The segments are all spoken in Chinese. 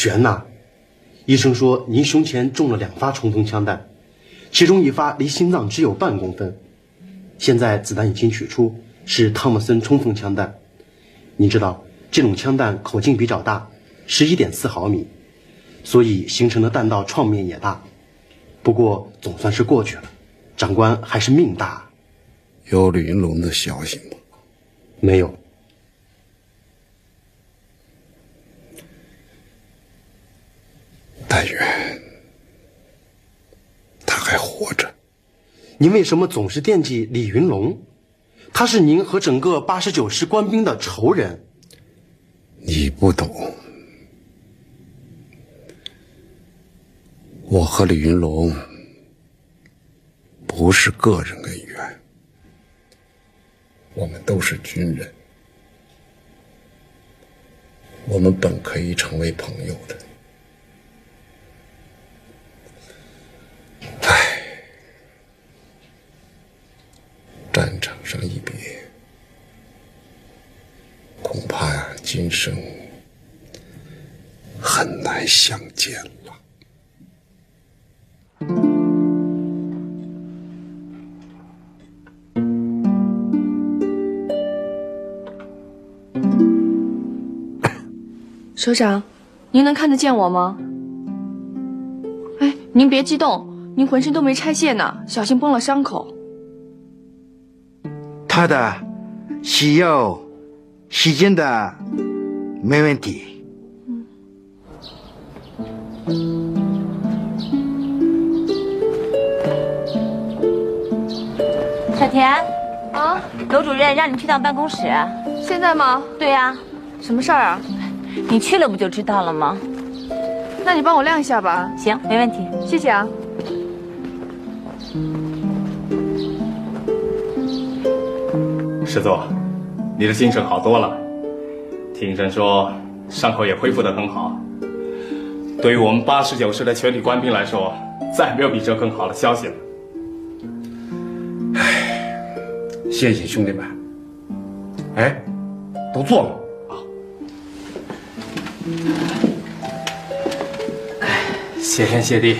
悬呐！医生说您胸前中了两发冲锋枪弹，其中一发离心脏只有半公分。现在子弹已经取出，是汤姆森冲锋枪弹。您知道这种枪弹口径比较大，十一点四毫米，所以形成的弹道创面也大。不过总算是过去了，长官还是命大。有李云龙的消息吗？没有。但愿他还活着。您为什么总是惦记李云龙？他是您和整个八十九师官兵的仇人。你不懂，我和李云龙不是个人恩怨，我们都是军人，我们本可以成为朋友的。首长，您能看得见我吗？哎，您别激动，您浑身都没拆卸呢，小心崩了伤口。他的洗药、洗净的没问题。小田，啊，楼主任让你去趟办公室。现在吗？对呀、什么事儿啊？你去了不就知道了吗？那你帮我晾一下吧。行，没问题。谢谢啊。师座，你的精神好多了。听医生说，伤口也恢复得很好。对于我们八十九师的全体官兵来说，再没有比这更好的消息了。谢谢兄弟们。哎，都坐了。谢天谢地，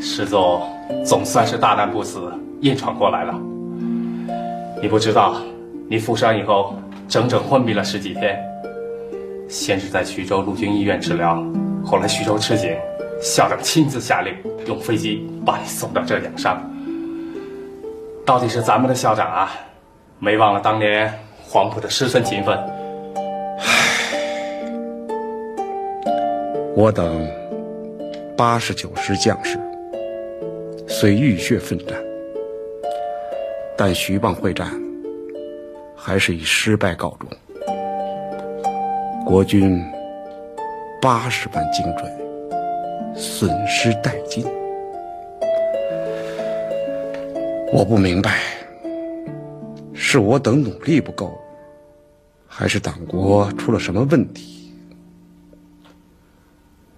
师座总算是大难不死，硬闯过来了。你不知道，你负伤以后整整昏迷了十几天，先是在徐州陆军医院治疗，后来徐州吃紧，校长亲自下令用飞机把你送到这养伤。到底是咱们的校长啊，没忘了当年黄埔的师生情分。唉我等八十九师将士虽浴血奋战，但徐蚌会战还是以失败告终。国军八十万精锐，损失殆尽。我不明白，是我等努力不够，还是党国出了什么问题？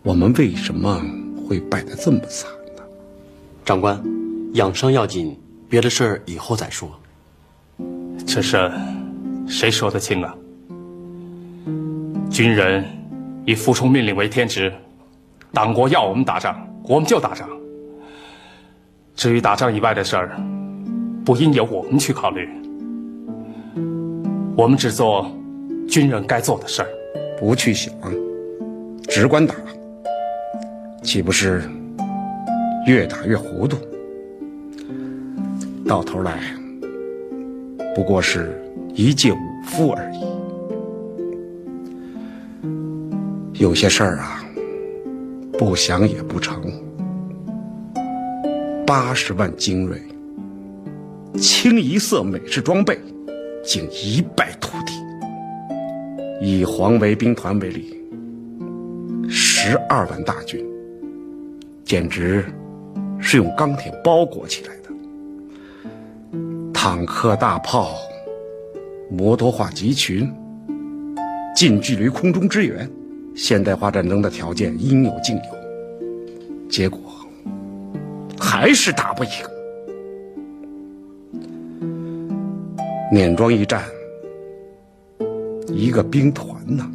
我们为什么会败得这么惨呢？长官，养伤要紧，别的事儿以后再说。这事谁说得清啊？军人以服从命令为天职，党国要我们打仗，我们就打仗。至于打仗以外的事儿，不应由我们去考虑。我们只做军人该做的事儿，不去想，只管打，岂不是越打越糊涂？到头来，不过是一介武夫而已。有些事儿啊，不想也不成。八十万精锐，清一色美式装备，竟一败涂地。以黄维兵团为例，十二万大军，简直是用钢铁包裹起来的。坦克、大炮、摩托化集群，近距离空中支援。现代化战争的条件应有尽有，结果还是打不赢。碾庄一战，一个兵团呐，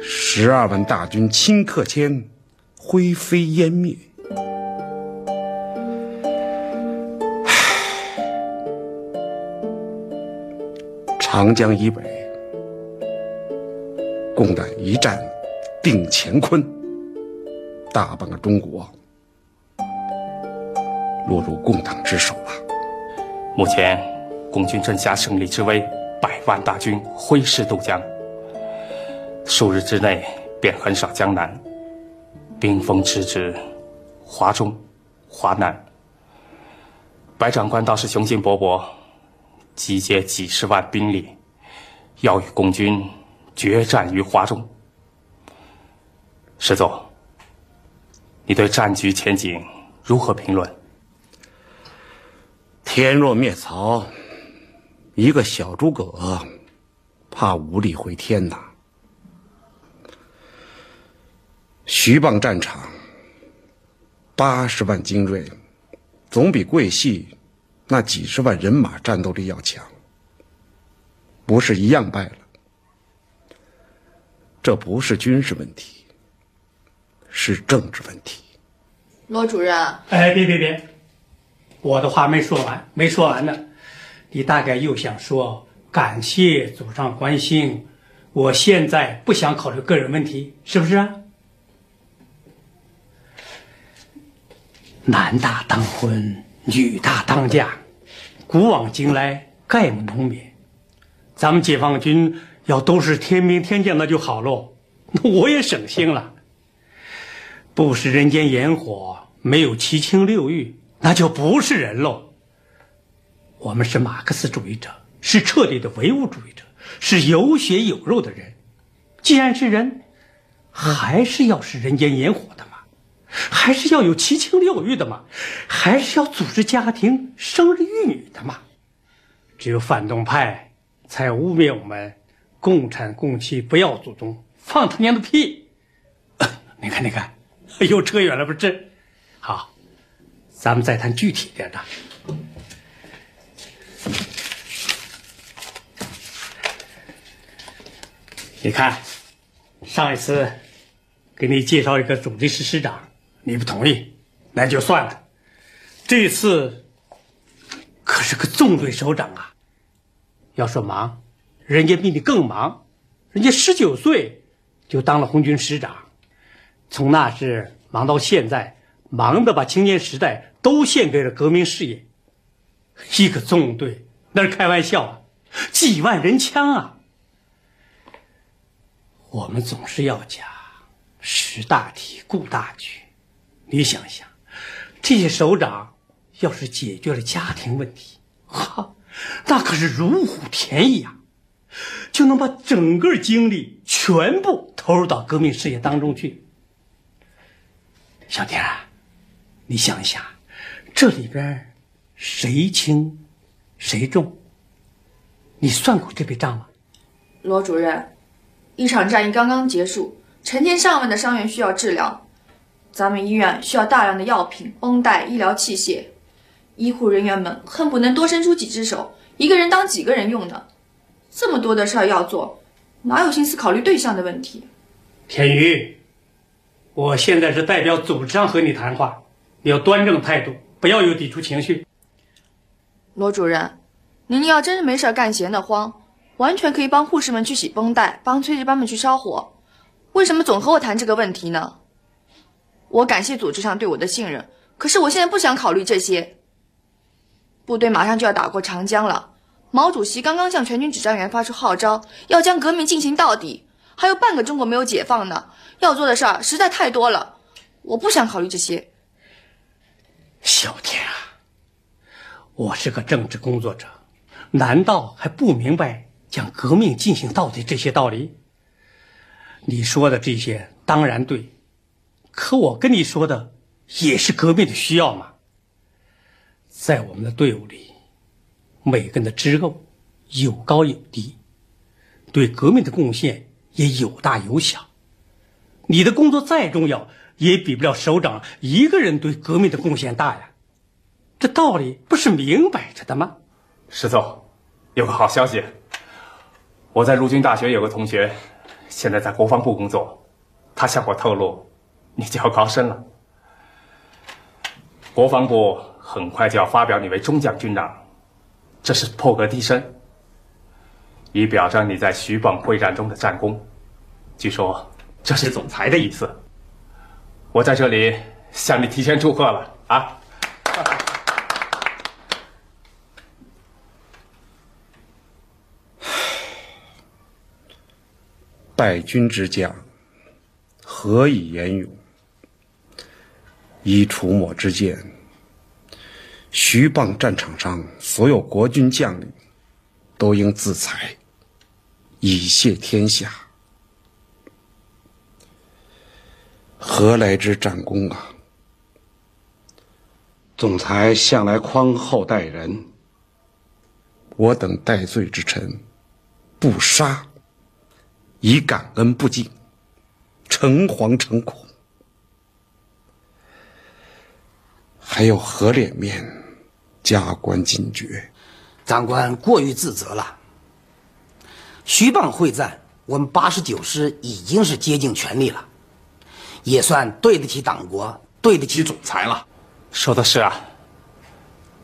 十二万大军顷刻间灰飞烟灭。长江以北。共党一战定乾坤，大半个中国落入共党之手了。目前，共军镇下胜利之威，百万大军挥师渡江，数日之内便横扫江南，兵锋直指华中、华南。白长官倒是雄心勃勃，集结几十万兵力，要与共军。决战于华中，石座，你对战局前景如何评论？天若灭曹，一个小诸葛怕无力回天呐。徐蚌战场，八十万精锐，总比桂系那几十万人马战斗力要强，不是一样败了？这不是军事问题，是政治问题。罗主任，哎，别别别，我的话没说完，没说完呢。你大概又想说感谢祖上关心，我现在不想考虑个人问题，是不是啊？男大当婚，女大当嫁，古往今来概不能免。咱们解放军。要都是天兵天将，那就好喽，那我也省心了。不食人间烟火，没有七情六欲，那就不是人喽。我们是马克思主义者，是彻底的唯物主义者，是有血有肉的人。既然是人，还是要食人间烟火的嘛，还是要有七情六欲的嘛，还是要组织家庭、生儿育女的嘛。只有反动派才污蔑我们。共产共妻不要祖宗，放他娘的屁！你看，你看，又扯远了，不是？好，咱们再谈具体点的。你看，上一次给你介绍一个主力师师长，你不同意，那就算了。这次可是个纵队首长啊，要说忙。人家比你更忙，人家十九岁就当了红军师长，从那时忙到现在，忙的把青年时代都献给了革命事业。一个纵队那是开玩笑啊，几万人枪啊！我们总是要讲识大体、顾大局。你想一想，这些首长要是解决了家庭问题，哈，那可是如虎添翼啊！就能把整个精力全部投入到革命事业当中去。小田啊，你想一想，这里边谁轻谁重？你算过这笔账吗？罗主任，一场战役刚刚结束，成千上万的伤员需要治疗，咱们医院需要大量的药品、绷带、医疗器械，医护人员们恨不能多伸出几只手，一个人当几个人用呢。这么多的事儿要做，哪有心思考虑对象的问题？田宇，我现在是代表组织上和你谈话，你要端正态度，不要有抵触情绪。罗主任，您要真是没事干闲得慌，完全可以帮护士们去洗绷带，帮炊事班们去烧火，为什么总和我谈这个问题呢？我感谢组织上对我的信任，可是我现在不想考虑这些。部队马上就要打过长江了。毛主席刚刚向全军指战员发出号召，要将革命进行到底。还有半个中国没有解放呢，要做的事儿实在太多了，我不想考虑这些。小田啊，我是个政治工作者，难道还不明白将革命进行到底这些道理？你说的这些当然对，可我跟你说的也是革命的需要嘛。在我们的队伍里。每个人的职务有高有低，对革命的贡献也有大有小。你的工作再重要，也比不了首长一个人对革命的贡献大呀。这道理不是明摆着的吗？石总，有个好消息，我在陆军大学有个同学，现在在国防部工作，他向我透露，你就要高升了。国防部很快就要发表你为中将军长。这是破格提升，以表彰你在徐蚌会战中的战功。据说这是总裁的意思。我在这里向你提前祝贺了啊！败军之将，何以言勇？以楚墨之见。徐蚌战场上，所有国军将领都应自裁，以谢天下。何来之战功啊？总裁向来宽厚待人，我等戴罪之臣，不杀，以感恩不尽，诚惶诚恐，还有何脸面？加官进爵，长官过于自责了。徐蚌会战，我们八十九师已经是竭尽全力了，也算对得起党国，对得起总裁了。说的是啊，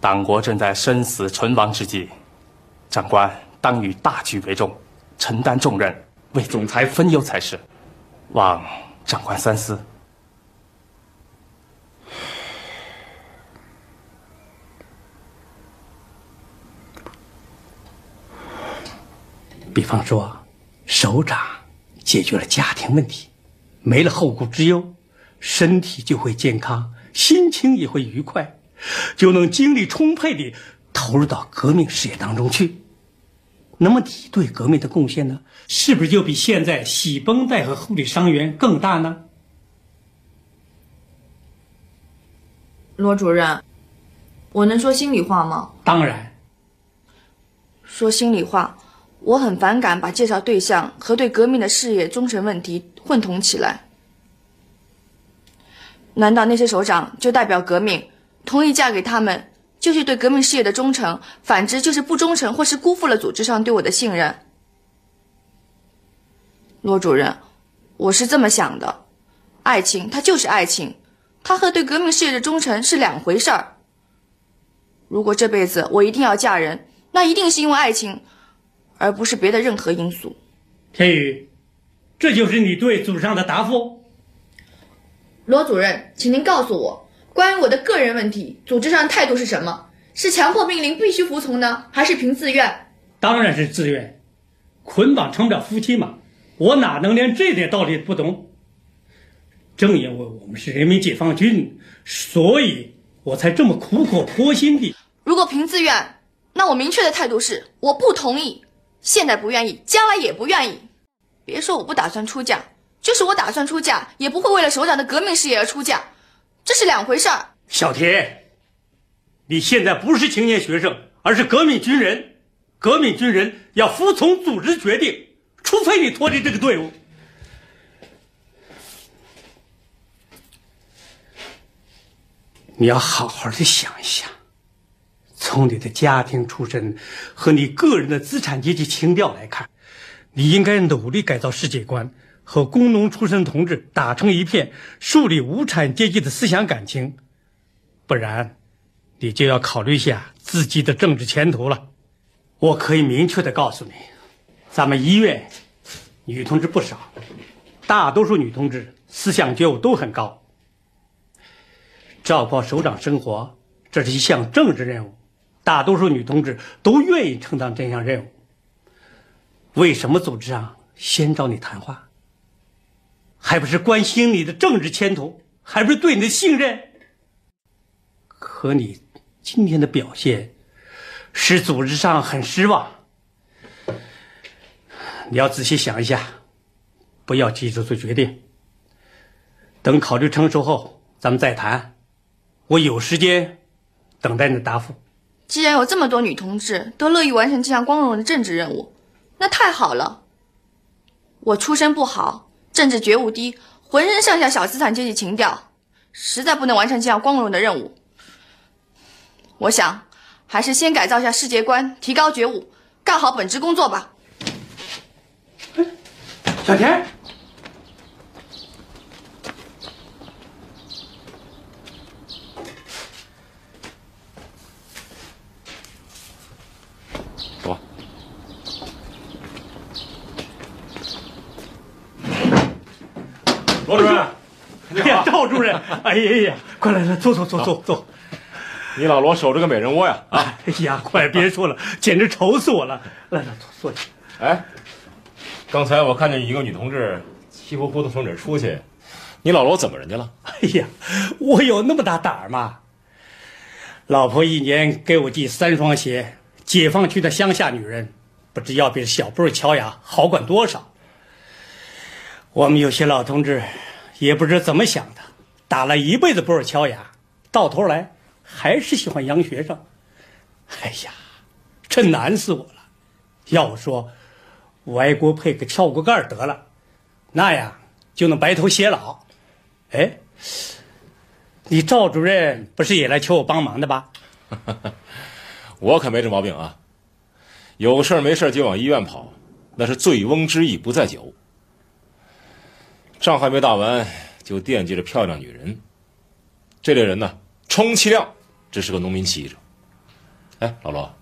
党国正在生死存亡之际，长官当以大局为重，承担重任，为总裁分忧才是。望长官三思。比方说，首长解决了家庭问题，没了后顾之忧，身体就会健康，心情也会愉快，就能精力充沛地投入到革命事业当中去。那么你对革命的贡献呢？是不是就比现在洗绷带和护理伤员更大呢？罗主任，我能说心里话吗？当然。说心里话。我很反感把介绍对象和对革命的事业忠诚问题混同起来。难道那些首长就代表革命，同意嫁给他们就是对革命事业的忠诚，反之就是不忠诚或是辜负了组织上对我的信任？罗主任，我是这么想的：爱情它就是爱情，它和对革命事业的忠诚是两回事儿。如果这辈子我一定要嫁人，那一定是因为爱情。而不是别的任何因素。天宇，这就是你对组织上的答复。罗主任，请您告诉我，关于我的个人问题，组织上的态度是什么？是强迫命令必须服从呢，还是凭自愿？当然是自愿，捆绑成不了夫妻嘛。我哪能连这点道理不懂？正因为我们是人民解放军，所以我才这么苦口婆心地。如果凭自愿，那我明确的态度是我不同意。现在不愿意，将来也不愿意。别说我不打算出嫁，就是我打算出嫁，也不会为了首长的革命事业而出嫁，这是两回事儿。小田，你现在不是青年学生，而是革命军人。革命军人要服从组织决定，除非你脱离这个队伍。你要好好的想一想，从你的家庭出身和你个人的资产阶级情调来看，你应该努力改造世界观，和工农出身同志打成一片，树立无产阶级的思想感情。不然，你就要考虑一下自己的政治前途了。我可以明确的告诉你，咱们医院女同志不少，大多数女同志思想觉悟都很高。照顾首长生活，这是一项政治任务，大多数女同志都愿意承担这项任务。为什么组织上先找你谈话？还不是关心你的政治前途，还不是对你的信任？可你今天的表现，使组织上很失望。你要仔细想一下，不要急着做决定。等考虑成熟后，咱们再谈。我有时间等待你的答复。既然有这么多女同志都乐意完成这项光荣的政治任务，那太好了。我出身不好，政治觉悟低，浑身上下小资产阶级情调，实在不能完成这项光荣的任务。我想，还是先改造一下世界观，提高觉悟，干好本职工作吧。小田。走。罗主任，哎呀，赵主任，哎呀呀，快来来，坐坐坐坐坐。你老罗守着个美人窝呀！啊，哎呀，快别说了，简直愁死我了。来来，坐坐下。哎，刚才我看见一个女同志气呼呼的从这儿出去，你老罗怎么人家了？哎呀，我有那么大胆儿吗？老婆一年给我寄三双鞋，解放区的乡下女人，不知要比小布乔雅好管多少。我们有些老同志，也不知怎么想的，打了一辈子布尔乔亚，到头来还是喜欢洋学生。哎呀，真难死我了！要我说，我爱国配个撬锅盖得了，那样就能白头偕老。哎，你赵主任不是也来求我帮忙的吧？我可没这毛病啊！有事没事就往医院跑，那是醉翁之意不在酒。仗还没打完，就惦记着漂亮女人。这类人呢，充其量只是个农民起义者。哎，老罗，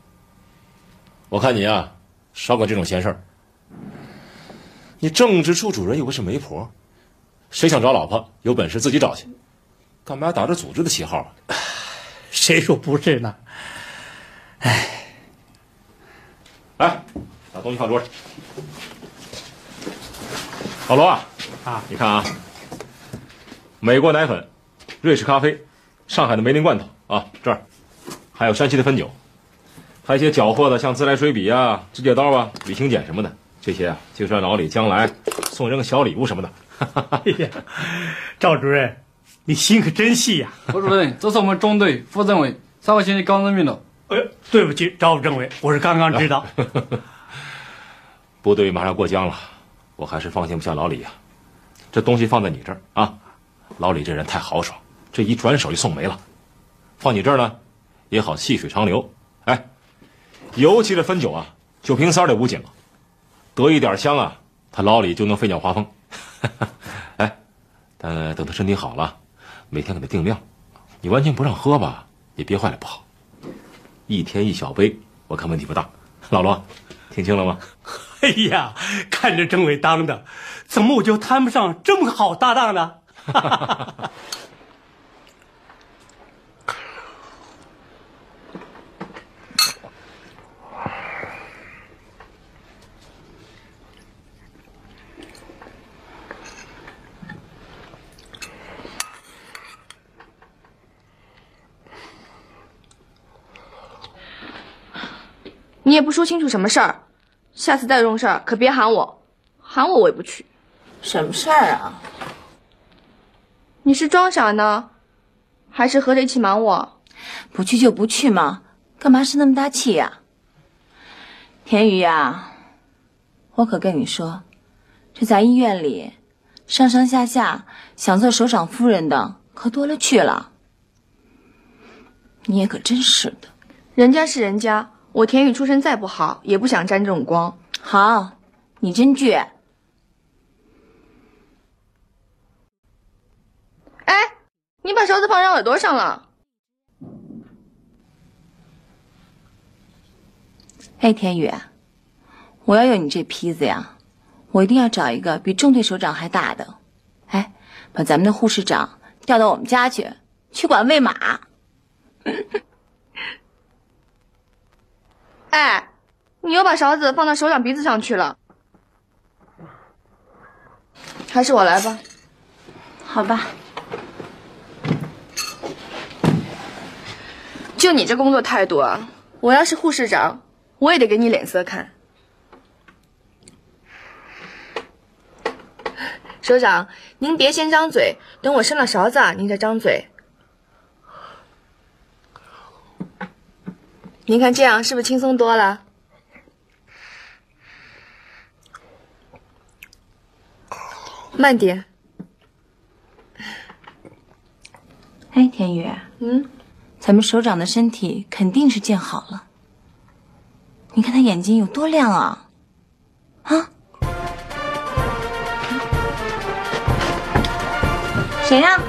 我看你啊，少管这种闲事儿。你政治处主任又不是媒婆，谁想找老婆，有本事自己找去，干嘛打着组织的旗号啊？谁说不是呢？哎，来，把东西放桌上。老罗啊，啊，你看啊，美国奶粉、瑞士咖啡、上海的梅林罐头啊，这儿还有山西的汾酒，还有一些缴获的，像自来水笔啊、指甲刀啊、旅行剪什么的，这些啊，就算老李将来送人个小礼物什么的。哎呀，赵主任，你心可真细呀！胡主任，这是我们中队副政委，三号星期刚任命的。哎，对不起，赵政委，我是刚刚知道。部队马上过江了，我还是放心不下老李呀。这东西放在你这儿啊，老李这人太豪爽，这一转手就送没了。放你这儿呢，也好细水长流。哎，尤其是汾酒啊，酒瓶塞儿得捂紧了，得一点香啊，他老李就能飞鸟华风。哎，但等他身体好了，每天给他定量。你完全不让喝吧，也憋坏了不好。一天一小杯，我看问题不大。老罗，听清了吗？哎呀，看着政委当的，怎么我就摊不上这么个好搭档呢？你也不说清楚什么事儿，下次再有这种事儿可别喊我，喊我我也不去。什么事儿啊？你是装傻呢，还是和着一起瞒我？不去就不去嘛，干嘛生那么大气呀？田雨呀，我可跟你说，这咱医院里，上上下下想做首长夫人的可多了去了。你也可真是的，人家是人家，我田雨出身再不好，也不想沾这种光。好，你真倔。哎，你把勺子放人耳朵上了。哎，天宇，我要有你这坯子呀，我一定要找一个比中队首长还大的。哎，把咱们的护士长调到我们家去，去管喂马。哎，你又把勺子放到首长鼻子上去了，还是我来吧。好吧。就你这工作态度啊，我要是护士长，我也得给你脸色看。首长，您别先张嘴，等我伸了勺子，您再张嘴。您看这样是不是轻松多了？慢点。哎，田雨，嗯，咱们首长的身体肯定是见好了。你看他眼睛有多亮啊！啊？谁呀？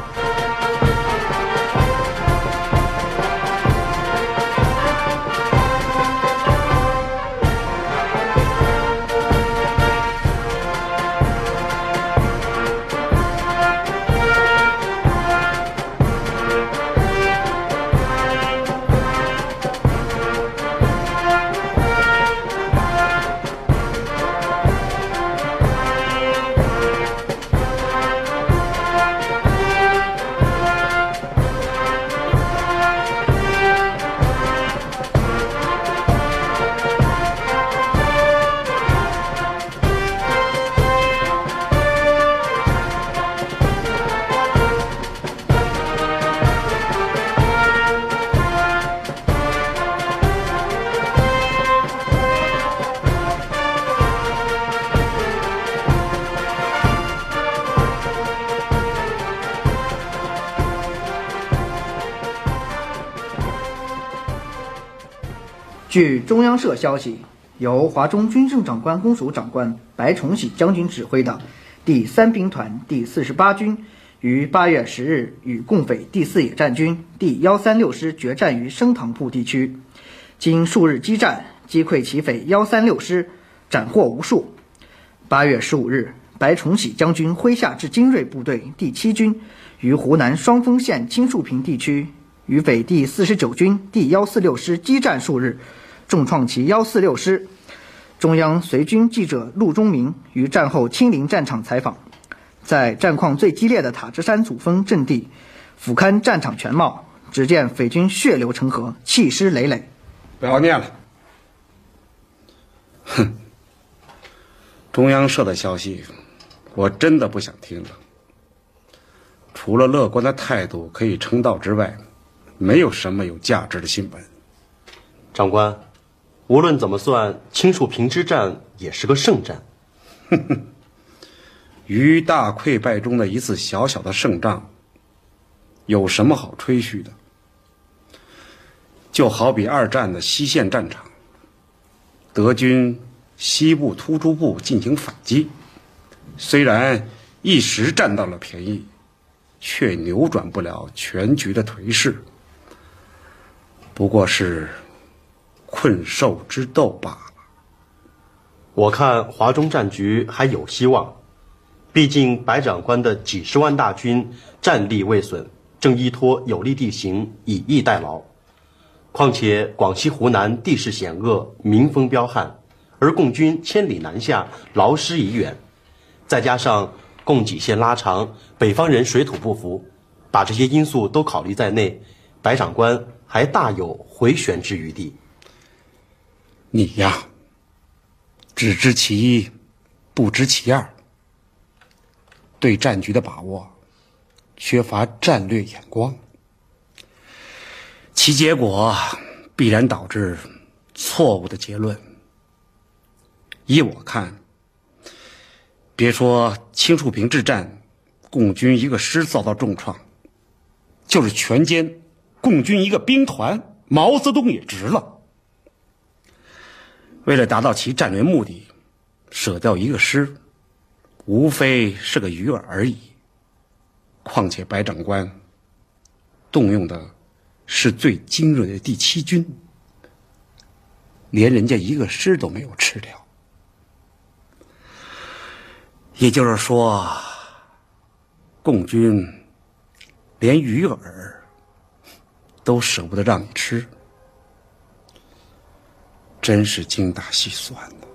据中央社消息，由华中军政长官公署长官白崇禧将军指挥的第三兵团第四十八军，于八月十日与共匪第四野战军第幺三六师决战于升塘铺地区，经数日激战，击溃其匪幺三六师，斩获无数。八月十五日，白崇禧将军麾下至精锐部队第七军，于湖南双峰县青树坪地区，与匪第四十九军第幺四六师激战数日。重创其幺四六师。中央随军记者陆忠明于战后亲临战场采访，在战况最激烈的塔支山主峰阵地，俯瞰战场全貌，只见匪军血流成河，气势累累。不要念了。哼，中央社的消息，我真的不想听了。除了乐观的态度可以称道之外，没有什么有价值的新闻。长官。无论怎么算，青树坪之战也是个胜战。哼哼，于大溃败中的一次小小的胜仗，有什么好吹嘘的？就好比二战的西线战场，德军西部突出部进行反击，虽然一时占到了便宜，却扭转不了全局的颓势。不过是。困兽之斗罢了。我看华中战局还有希望，毕竟白长官的几十万大军战力未损，正依托有利地形以逸待劳。况且广西、湖南地势险恶，民风彪悍，而共军千里南下，劳师已远，再加上供给线拉长，北方人水土不服，把这些因素都考虑在内，白长官还大有回旋之余地。你呀，只知其一，不知其二。对战局的把握，缺乏战略眼光，其结果必然导致错误的结论。依我看，别说青树坪之战，共军一个师遭到重创，就是全歼共军一个兵团，毛泽东也值了。为了达到其战略目的，舍掉一个师，无非是个鱼饵而已。况且白长官动用的是最精锐的第七军，连人家一个师都没有吃掉。也就是说，共军连鱼饵都舍不得让你吃，真是精打细算的。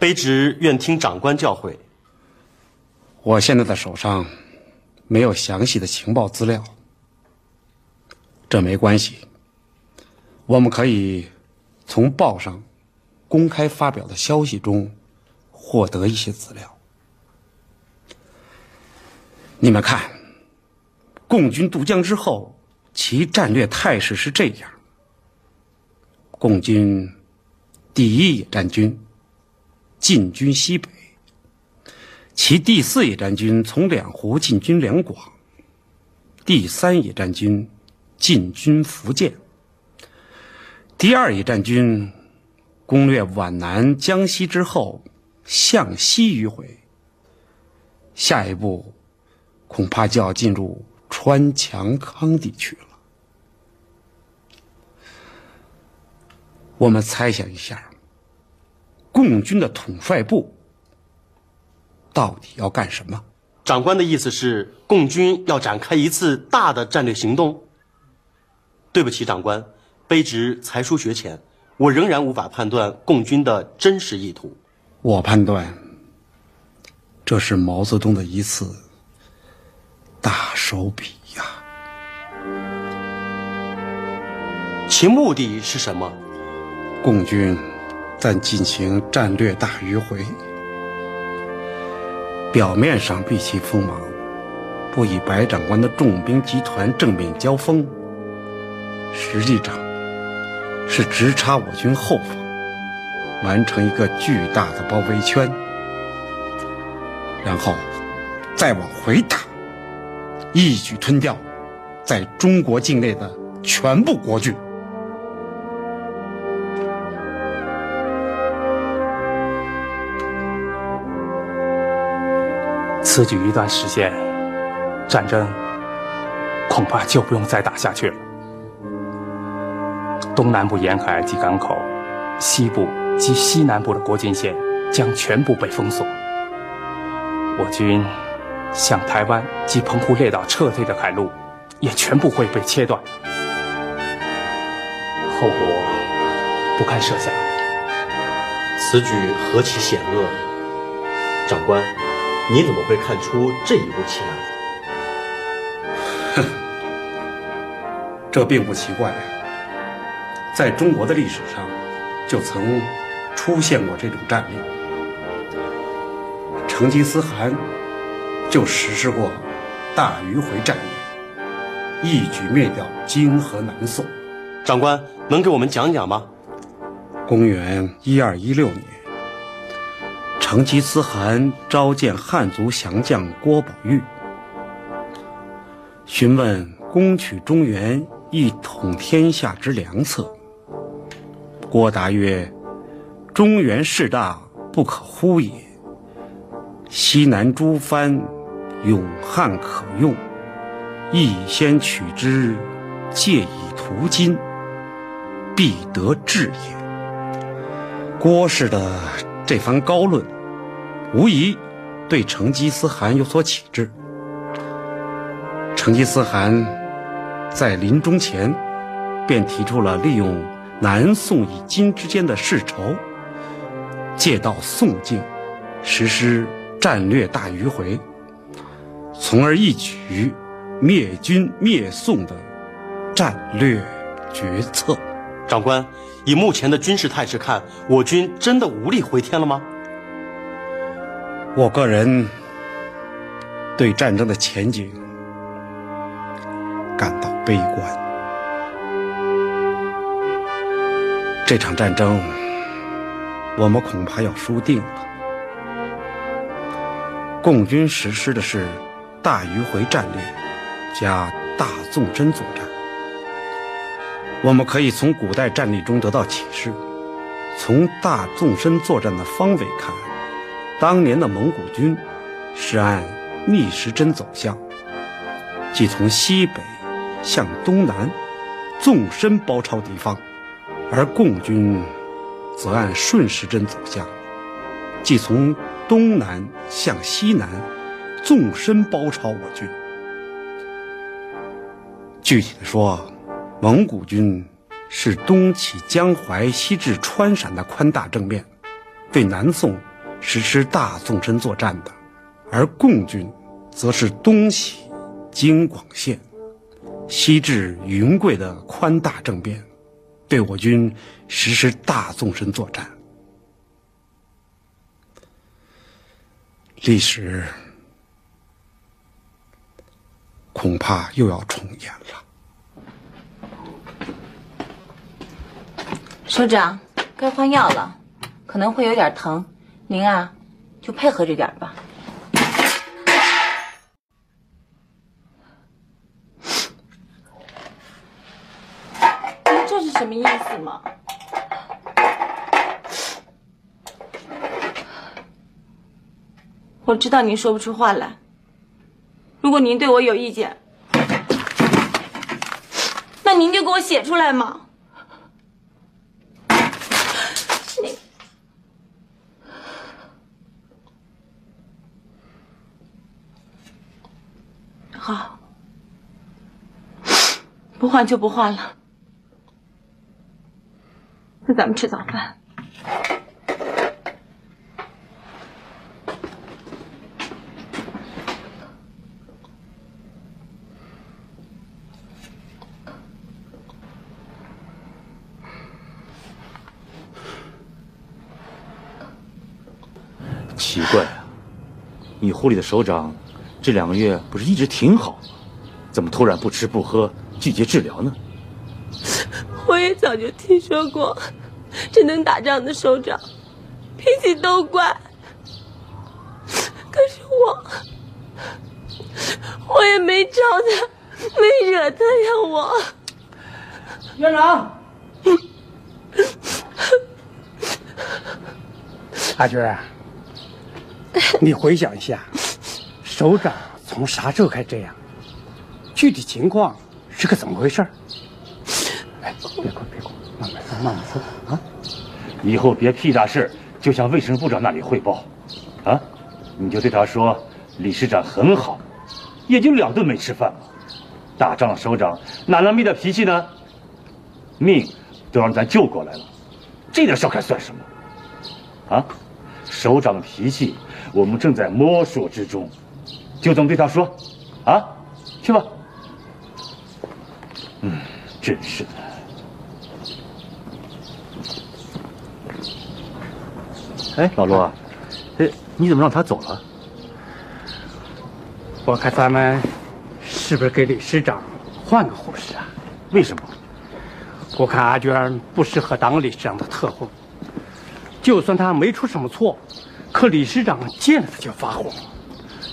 卑职愿听长官教诲。我现在的手上没有详细的情报资料，这没关系，我们可以从报上公开发表的消息中获得一些资料。你们看，共军渡江之后，其战略态势是这样：共军第一野战军进军西北，其第四野战军从两湖进军两广，第三野战军进军福建，第二野战军攻略皖南、江西之后向西迂回，下一步。恐怕就要进入川强康地区了。我们猜想一下，共军的统帅部到底要干什么？长官的意思是，共军要展开一次大的战略行动。对不起，长官，卑职才疏学浅，我仍然无法判断共军的真实意图。我判断，这是毛泽东的一次。大手笔呀！其目的是什么？共军在进行战略大迂回，表面上避其锋芒，不与白长官的重兵集团正面交锋，实际上是直插我军后方，完成一个巨大的包围圈，然后再往回打。一举吞掉在中国境内的全部国军。此举一旦实现，战争恐怕就不用再打下去了。东南部沿海及港口，西部及西南部的国境线将全部被封锁。我军。向台湾及澎湖列岛撤退的海路，也全部会被切断，后果不堪设想。此举何其险恶！长官，你怎么会看出这一步棋来？哼，这并不奇怪，在中国的历史上，就曾出现过这种战略。成吉思汗。就实施过大迂回战略，一举灭掉金和南宋。长官能给我们讲讲吗？公元一二一六年，成吉思汗召见汉族降将郭宝玉，询问攻取中原、一统天下之良策。郭答曰：“中原势大，不可忽也。西南诸藩。”勇汉可用，亦先取之，借以图今，必得志也。郭氏的这番高论，无疑对成吉思汗有所启智。成吉思汗在临终前，便提出了利用南宋与金之间的世仇，借道宋境，实施战略大迂回。从而一举灭军灭宋的战略决策。长官，以目前的军事态势看，我军真的无力回天了吗？我个人对战争的前景感到悲观。这场战争，我们恐怕要输定了。共军实施的是大迂回战略加大纵深作战。我们可以从古代战例中得到启示。从大纵深作战的方位看，当年的蒙古军是按逆时针走向，即从西北向东南纵深包抄敌方；而共军则按顺时针走向，即从东南向西南纵深包抄我军。具体的说，蒙古军。是东起江淮，西至川陕的宽大正面，对南宋实施大纵深作战的；而共军则是东起京广线，西至云贵的宽大正面，对我军实施大纵深作战。历史恐怕又要重演了。首长，该换药了，可能会有点疼，您啊，就配合着点吧。您这是什么意思吗？我知道您说不出话来。如果您对我有意见，那您就给我写出来嘛。好，不换就不换了。那咱们吃早饭。奇怪啊，你护理的首长。这两个月不是一直挺好吗？怎么突然不吃不喝，拒绝治疗呢？我也早就听说过，这能打仗的首长脾气都怪。可是我，我也没招他，没惹他呀，我。院长，阿军啊，你回想一下。首长从啥时候开始这样？具体情况是个怎么回事？哎，别哭别哭，慢慢说慢慢说啊！以后别屁大事就向卫生部长那里汇报，啊，你就对他说李师长很好，也就两顿没吃饭嘛。打仗的首长哪能没点脾气呢？命都让咱救过来了，这点小开算什么？啊，首长的脾气我们正在摸索之中。就这么对他说，啊，去吧。嗯，真是的。哎，老罗，哎，你怎么让他走了？我看咱们是不是给李师长换个护士啊？为什么？我看阿娟不适合当李师长的特护，就算他没出什么错，可李师长见了他就发火。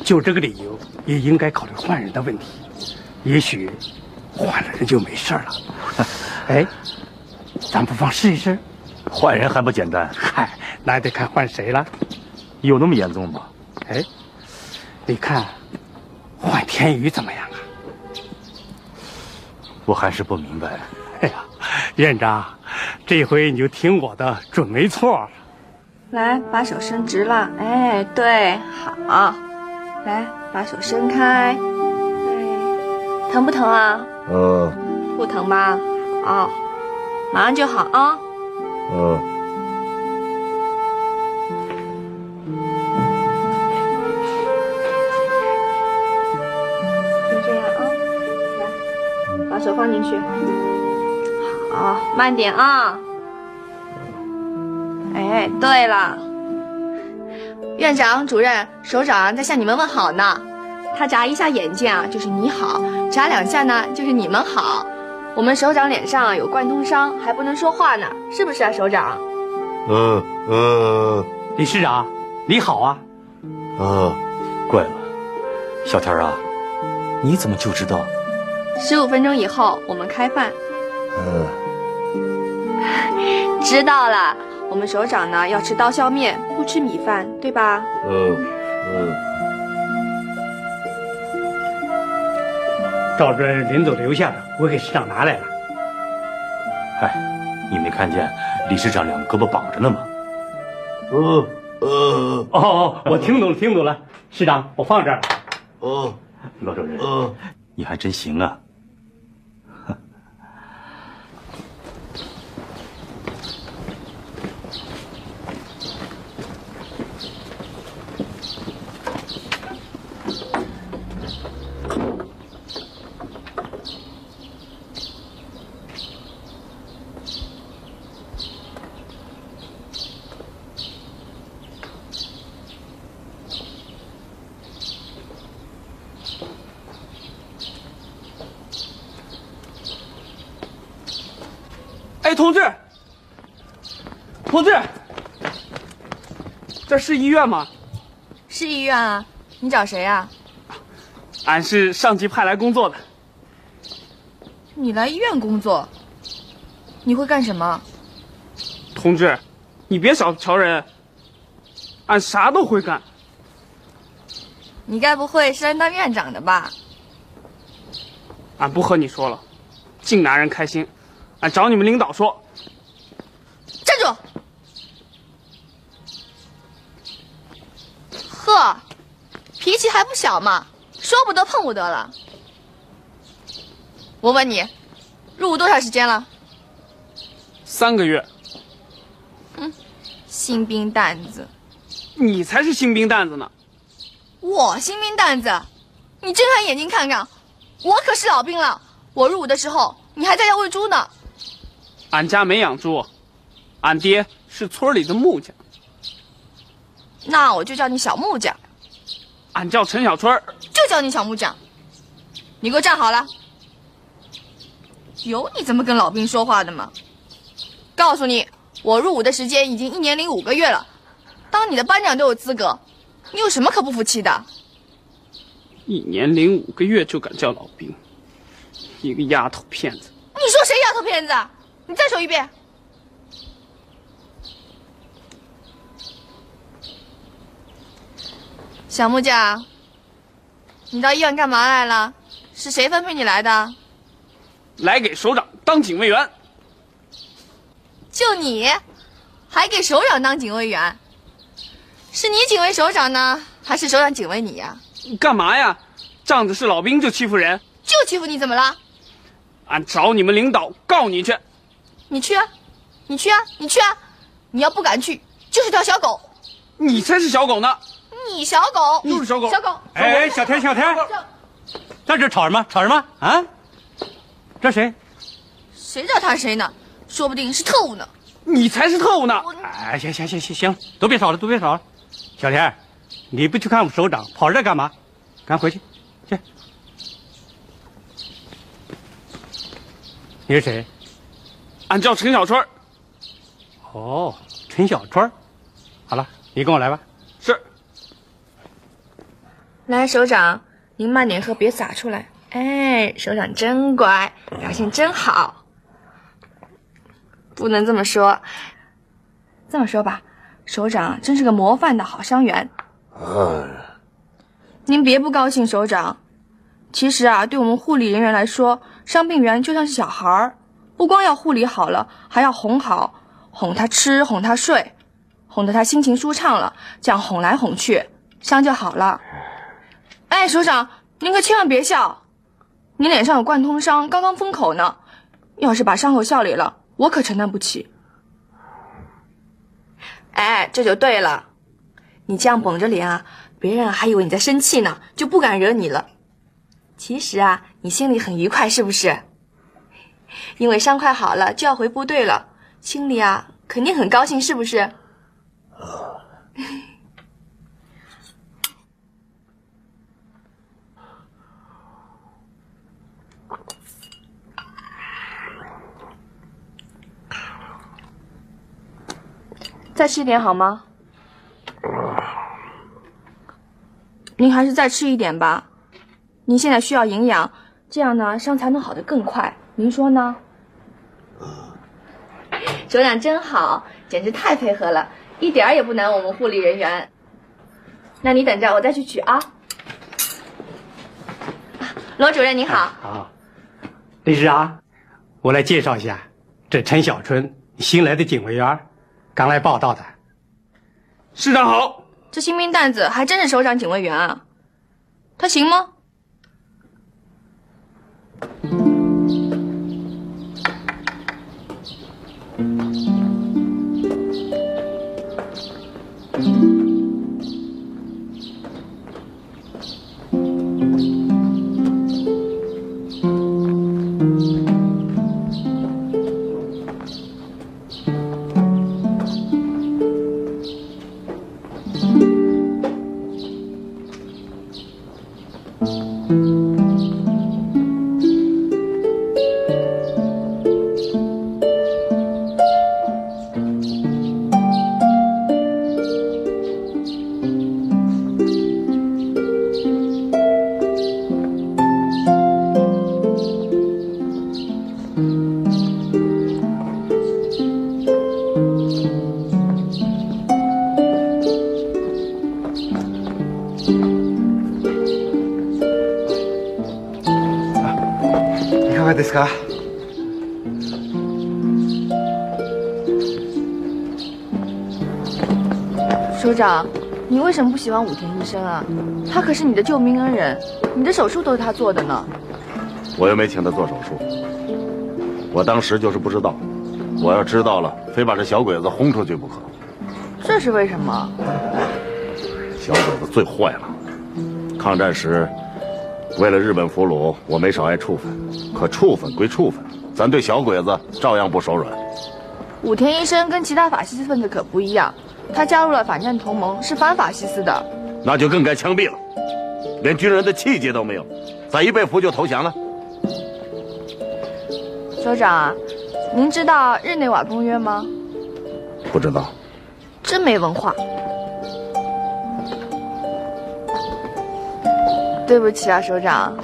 就这个理由，也应该考虑换人的问题。也许换了人就没事了。哎，咱不妨试一试。换人还不简单？嗨，那得看换谁了。有那么严重吗？哎，你看，换天宇怎么样啊？我还是不明白。哎呀，院长，这回你就听我的，准没错。来，把手伸直了。哎，对，好。来，把手伸开。哎，疼不疼啊？嗯。不疼吧？好，马上就好啊。嗯。就这样啊。来，把手放进去。好，慢点啊。哎，对了。院长、主任、首长在向你们问好呢。他眨一下眼睛啊，就是你好；眨两下呢，就是你们好。我们首长脸上有贯通伤，还不能说话呢，是不是啊，首长？嗯嗯，理事长，你好啊。啊，怪了，小天啊，你怎么就知道？十五分钟以后我们开饭。嗯，知道了。我们首长呢要吃刀削面，不吃米饭，对吧？嗯嗯。照着临走留下的，我给市长拿来了。哎，你没看见李市长两胳膊绑着呢吗？嗯嗯。哦哦，我听懂了，听懂了。市长，我放这儿了。哦，罗主任，嗯，你还真行啊。哎，同志，同志，这是医院吗？是医院啊，你找谁啊？俺是上级派来工作的。你来医院工作？你会干什么？同志，你别小瞧人，俺啥都会干。你该不会是来当院长的吧？俺不和你说了，净拿人开心。俺找你们领导说。站住！呵，脾气还不小嘛，说不得碰不得了。我问你，入伍多长时间了？三个月。嗯，新兵蛋子。你才是新兵蛋子呢。我新兵蛋子？你睁开眼睛看看，我可是老兵了。我入伍的时候，你还在家喂猪呢。俺家没养猪，俺爹是村里的木匠。那我就叫你小木匠。俺叫陈小春就叫你小木匠。你给我站好了。有你这么跟老兵说话的吗？告诉你，我入伍的时间已经一年零五个月了，当你的班长都有资格，你有什么可不服气的？一年零五个月就敢叫老兵，一个丫头片子！你说谁丫头片子？你再说一遍。小木匠，你到医院干嘛来了？是谁分配你来的？来给首长当警卫员。就你，还给首长当警卫员？是你警卫首长呢，还是首长警卫你呀？干嘛呀？仗着是老兵就欺负人？就欺负你怎么了？俺找你们领导告你去。你去啊，你去啊，你去啊！你要不敢去，就是条小狗。你才是小狗呢！你小狗又是小狗，小狗。哎，小天，小天，在这吵什么？吵什么啊？这谁？谁知道他是谁呢？说不定是特务呢。你才是特务呢！哎，行行行行行，都别吵了，都别吵了。小天，你不去看我们首长，跑这干嘛？赶快回去，去。你是谁？俺叫陈小春。哦，陈小春。好了，你跟我来吧。来，首长，您慢点喝，别洒出来。哎，首长真乖，表现真好。不能这么说，这么说吧，首长真是个模范的好伤员。嗯。您别不高兴，首长。其实啊，对我们护理人员来说，伤病员就像是小孩儿，不光要护理好了，还要哄好，哄他吃，哄他睡，哄得他心情舒畅了，这样哄来哄去，伤就好了。哎，首长，您可千万别笑，您脸上有贯通伤，刚刚封口呢，要是把伤口笑裂了，我可承担不起。哎，这就对了，你这样绷着脸啊，别人还以为你在生气呢，就不敢惹你了。其实啊，你心里很愉快，是不是？因为伤快好了，就要回部队了，心里啊肯定很高兴，是不是？再吃一点好吗？您还是再吃一点吧。您现在需要营养，这样呢伤才能好得更快。您说呢？首长真好，简直太配合了，一点儿也不难我们护理人员。那你等着，我再去取啊。罗主任您好，好，李师长，我来介绍一下，这陈小春，新来的警卫员，刚来报道的。市长好，这新兵蛋子还真是首长警卫员啊，他行吗？为什么不喜欢武田医生啊？他可是你的救命恩人，你的手术都是他做的呢。我又没请他做手术，我当时就是不知道，我要知道了，非把这小鬼子轰出去不可。这是为什么？小鬼子最坏了，抗战时为了日本俘虏，我没少挨处分，可处分归处分，咱对小鬼子照样不手软。武田医生跟其他法西斯分子可不一样，他加入了反战同盟，是反法西斯的。那就更该枪毙了，连军人的气节都没有，咋一被俘就投降了？首长，您知道日内瓦公约吗？不知道。真没文化。对不起啊，首长，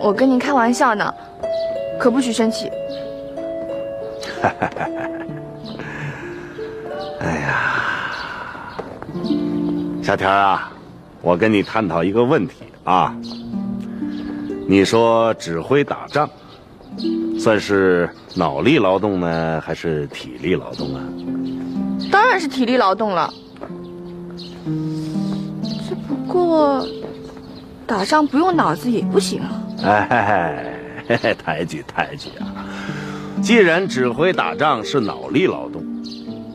我跟您开玩笑呢，可不许生气。小田啊，我跟你探讨一个问题啊。你说指挥打仗，算是脑力劳动呢，还是体力劳动啊？当然是体力劳动了，只不过打仗不用脑子也不行啊。哎，抬举抬举啊！既然指挥打仗是脑力劳动，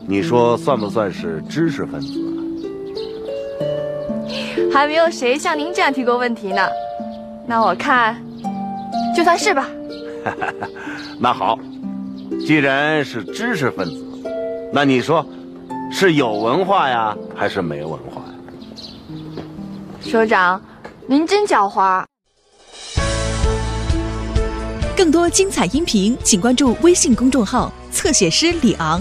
你说算不算是知识分子？还没有谁像您这样提过问题呢。那我看，就算是吧。那好，既然是知识分子，那你说是有文化呀，还是没文化呀？首长，您真狡猾。更多精彩音频，请关注微信公众号“侧写师李昂”。